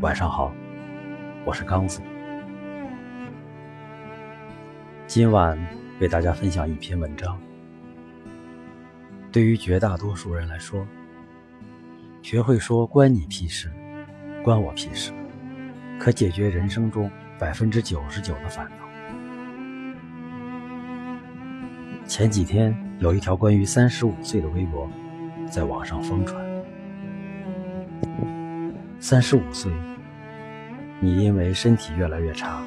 晚上好，我是刚子。今晚为大家分享一篇文章。对于绝大多数人来说，学会说“关你屁事”，“关我屁事”，可解决人生中百分之九十九的烦恼。前几天有一条关于三十五岁的微博在网上疯传。三十五岁，你因为身体越来越差，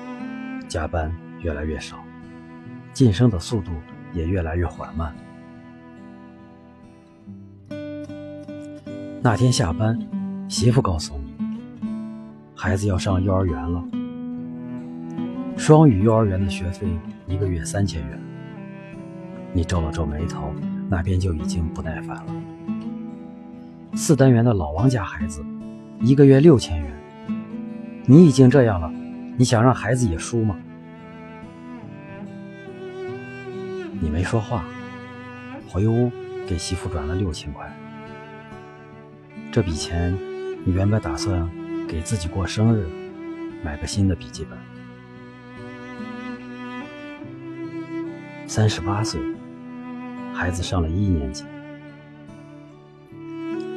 加班越来越少，晋升的速度也越来越缓慢。那天下班，媳妇告诉你，孩子要上幼儿园了，双语幼儿园的学费一个月三千元。你皱了皱眉头，那边就已经不耐烦了。四单元的老王家孩子，一个月六千元。你已经这样了，你想让孩子也输吗？你没说话，回屋给媳妇转了六千块。这笔钱，你原本打算给自己过生日，买个新的笔记本。三十八岁。孩子上了一年级，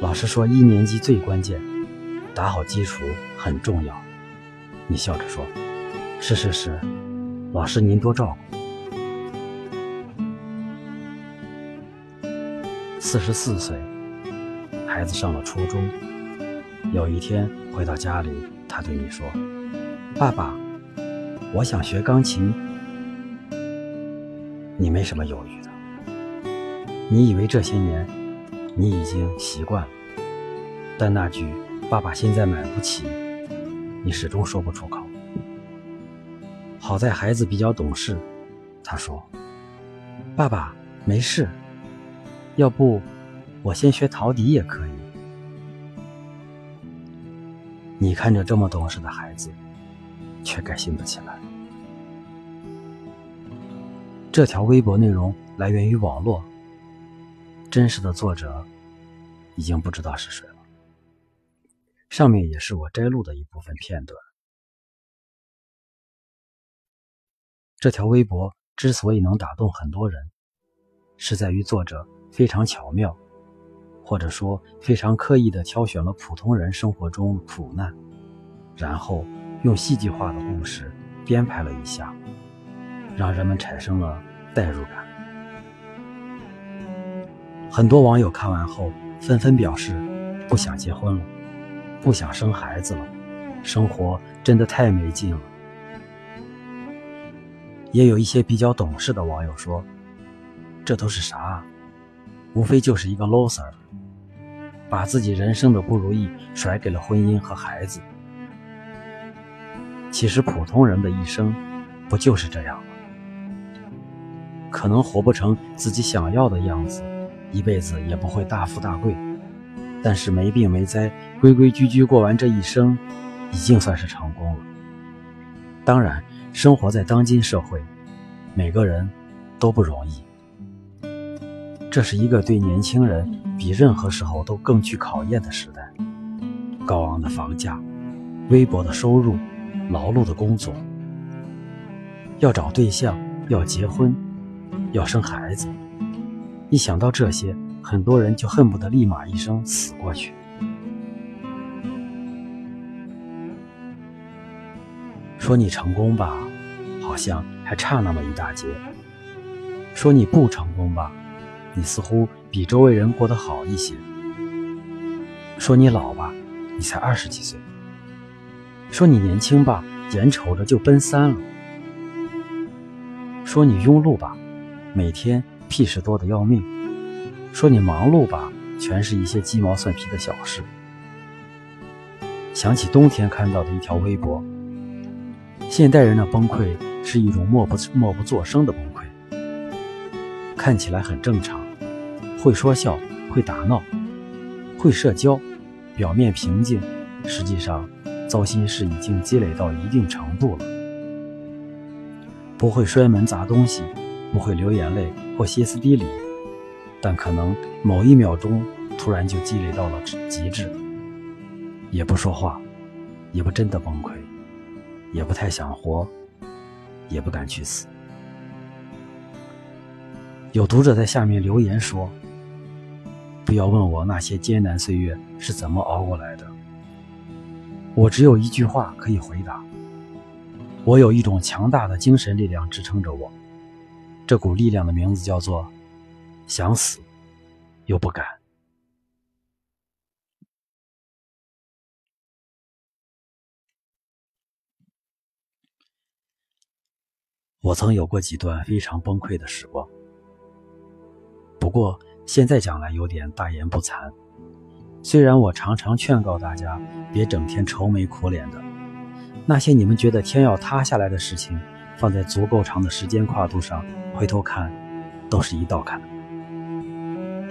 老师说一年级最关键，打好基础很重要。你笑着说：“是是是，老师您多照顾。”四十四岁，孩子上了初中，有一天回到家里，他对你说：“爸爸，我想学钢琴。”你没什么犹豫的。你以为这些年你已经习惯了，但那句“爸爸现在买不起”，你始终说不出口。好在孩子比较懂事，他说：“爸爸没事，要不我先学陶笛也可以。”你看着这么懂事的孩子，却开心不起来。这条微博内容来源于网络。真实的作者已经不知道是谁了。上面也是我摘录的一部分片段。这条微博之所以能打动很多人，是在于作者非常巧妙，或者说非常刻意的挑选了普通人生活中苦难，然后用戏剧化的故事编排了一下，让人们产生了代入感。很多网友看完后纷纷表示，不想结婚了，不想生孩子了，生活真的太没劲了。也有一些比较懂事的网友说，这都是啥？无非就是一个 loser，把自己人生的不如意甩给了婚姻和孩子。其实普通人的一生，不就是这样吗？可能活不成自己想要的样子。一辈子也不会大富大贵，但是没病没灾，规规矩矩过完这一生，已经算是成功了。当然，生活在当今社会，每个人都不容易。这是一个对年轻人比任何时候都更具考验的时代。高昂的房价，微薄的收入，劳碌的工作，要找对象，要结婚，要生孩子。一想到这些，很多人就恨不得立马一声死过去。说你成功吧，好像还差那么一大截；说你不成功吧，你似乎比周围人过得好一些；说你老吧，你才二十几岁；说你年轻吧，眼瞅着就奔三了；说你庸碌吧，每天。屁事多的要命，说你忙碌吧，全是一些鸡毛蒜皮的小事。想起冬天看到的一条微博，现代人的崩溃是一种默不默不作声的崩溃，看起来很正常，会说笑，会打闹，会社交，表面平静，实际上糟心事已经积累到一定程度了，不会摔门砸东西。不会流眼泪或歇斯底里，但可能某一秒钟突然就积累到了极致，也不说话，也不真的崩溃，也不太想活，也不敢去死。有读者在下面留言说：“不要问我那些艰难岁月是怎么熬过来的。”我只有一句话可以回答：我有一种强大的精神力量支撑着我，这股力量的名字叫做“想死又不敢”。我曾有过几段非常崩溃的时光，不过现在讲来有点大言不惭。虽然我常常劝告大家别整天愁眉苦脸的，那些你们觉得天要塌下来的事情，放在足够长的时间跨度上回头看，都是一道坎。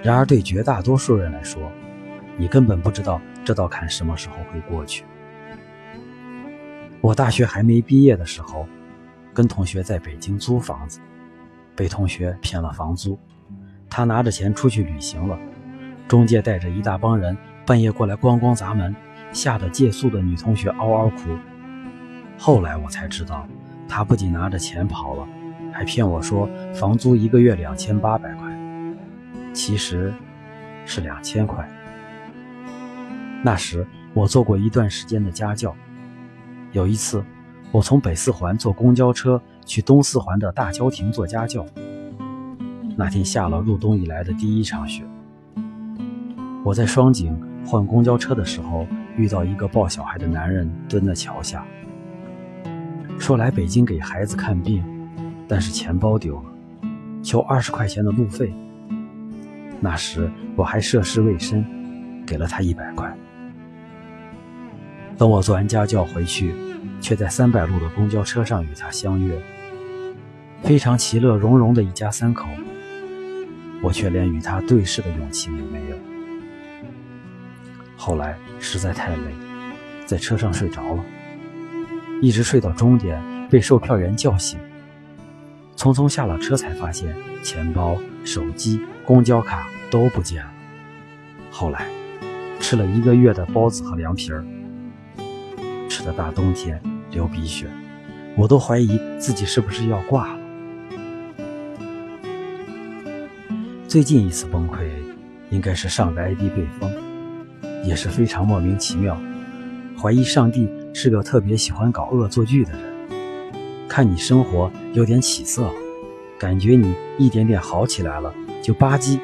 然而对绝大多数人来说，你根本不知道这道坎什么时候会过去。我大学还没毕业的时候，跟同学在北京租房子，被同学骗了房租，他拿着钱出去旅行了。中介带着一大帮人半夜过来咣咣砸门，吓得借宿的女同学嗷嗷哭。后来我才知道，他不仅拿着钱跑了，还骗我说房租一个月两千八百块，其实是两千块。那时我做过一段时间的家教，有一次我从北四环坐公交车去东四环的大郊亭做家教。那天下了入冬以来的第一场雪。我在双井换公交车的时候，遇到一个抱小孩的男人蹲在桥下，说来北京给孩子看病，但是钱包丢了，求二十块钱的路费。那时我还涉世未深，给了他一百块。等我做完家教回去，却在三百路的公交车上与他相约，非常其乐融融的一家三口，我却连与他对视的勇气也没有。后来实在太累，在车上睡着了，一直睡到终点，被售票员叫醒。匆匆下了车，才发现钱包、手机、公交卡都不见了。后来吃了一个月的包子和凉皮儿，吃的大冬天流鼻血，我都怀疑自己是不是要挂了。最近一次崩溃，应该是上个 ID 被封。也是非常莫名其妙，怀疑上帝是个特别喜欢搞恶作剧的人。看你生活有点起色，感觉你一点点好起来了，就吧唧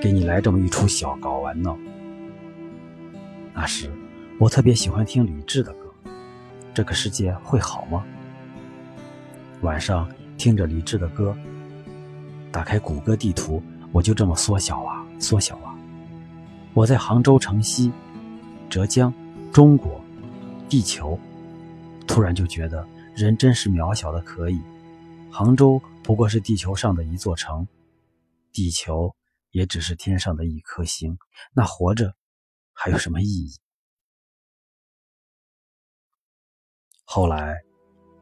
给你来这么一出小搞玩闹。那时我特别喜欢听李志的歌，《这个世界会好吗》。晚上听着李志的歌，打开谷歌地图，我就这么缩小啊，缩小啊。我在杭州城西，浙江，中国，地球，突然就觉得人真是渺小的可以。杭州不过是地球上的一座城，地球也只是天上的一颗星，那活着还有什么意义？后来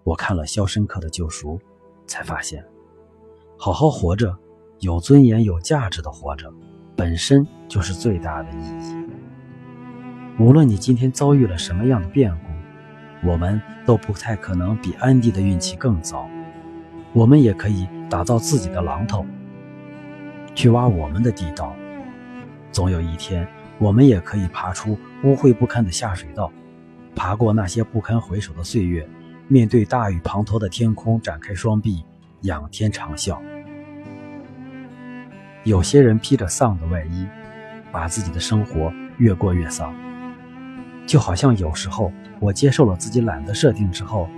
我看了《肖申克的救赎》，才发现，好好活着，有尊严、有价值的活着。本身就是最大的意义。无论你今天遭遇了什么样的变故，我们都不太可能比安迪的运气更糟。我们也可以打造自己的榔头，去挖我们的地道。总有一天，我们也可以爬出污秽不堪的下水道，爬过那些不堪回首的岁月，面对大雨滂沱的天空，展开双臂，仰天长啸。有些人披着丧的外衣，把自己的生活越过越丧。就好像有时候我接受了自己懒得设定之后，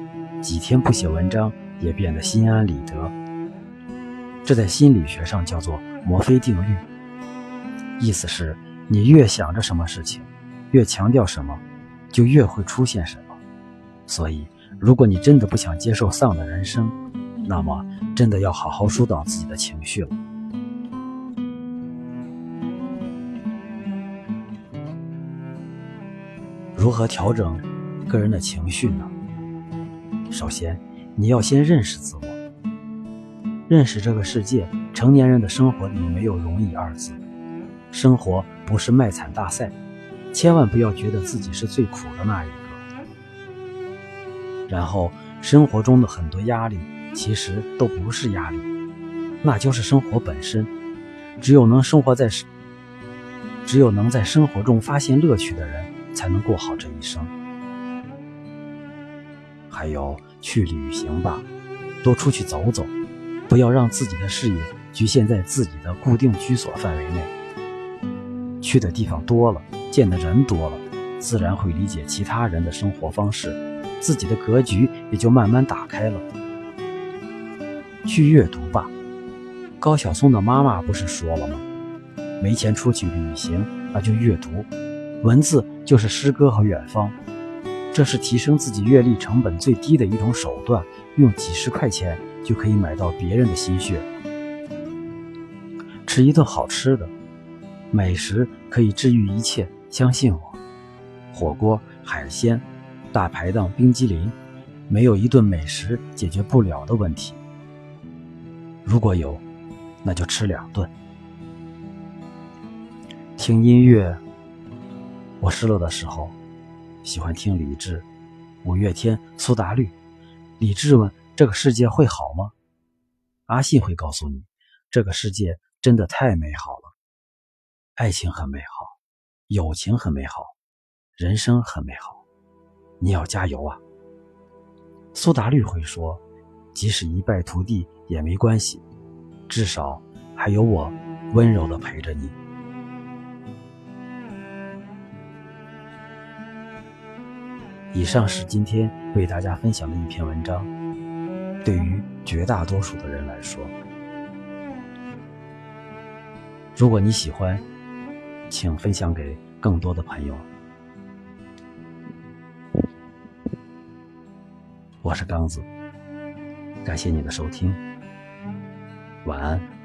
几天不写文章也变得心安理得。这在心理学上叫做摩菲定律，意思是你越想着什么事情，越强调什么，就越会出现什么。所以，如果你真的不想接受丧的人生，那么真的要好好疏导自己的情绪了。如何调整个人的情绪呢？首先，你要先认识自我，认识这个世界。成年人的生活里没有容易二字，生活不是卖惨大赛，千万不要觉得自己是最苦的那一个。然后，生活中的很多压力其实都不是压力，那就是生活本身。只有能生活在，只有能在生活中发现乐趣的人，才能过好这一生。还有，去旅行吧，多出去走走，不要让自己的视野局限在自己的固定居所范围内。去的地方多了，见的人多了，自然会理解其他人的生活方式，自己的格局也就慢慢打开了。去阅读吧。高晓松的妈妈不是说了吗？没钱出去旅行，那就阅读。文字就是诗歌和远方，这是提升自己阅历成本最低的一种手段。用几十块钱就可以买到别人的心血。吃一顿好吃的，美食可以治愈一切，相信我。火锅、海鲜、大排档、冰激凌，没有一顿美食解决不了的问题。如果有。那就吃两顿。听音乐，我失落的时候，喜欢听李志、五月天、苏打绿。李志问：“这个世界会好吗？”阿信会告诉你：“这个世界真的太美好了，爱情很美好，友情很美好，人生很美好，你要加油啊！”苏打绿会说：“即使一败涂地也没关系。”至少还有我温柔的陪着你。以上是今天为大家分享的一篇文章。对于绝大多数的人来说，如果你喜欢，请分享给更多的朋友。我是刚子，感谢你的收听。晚安。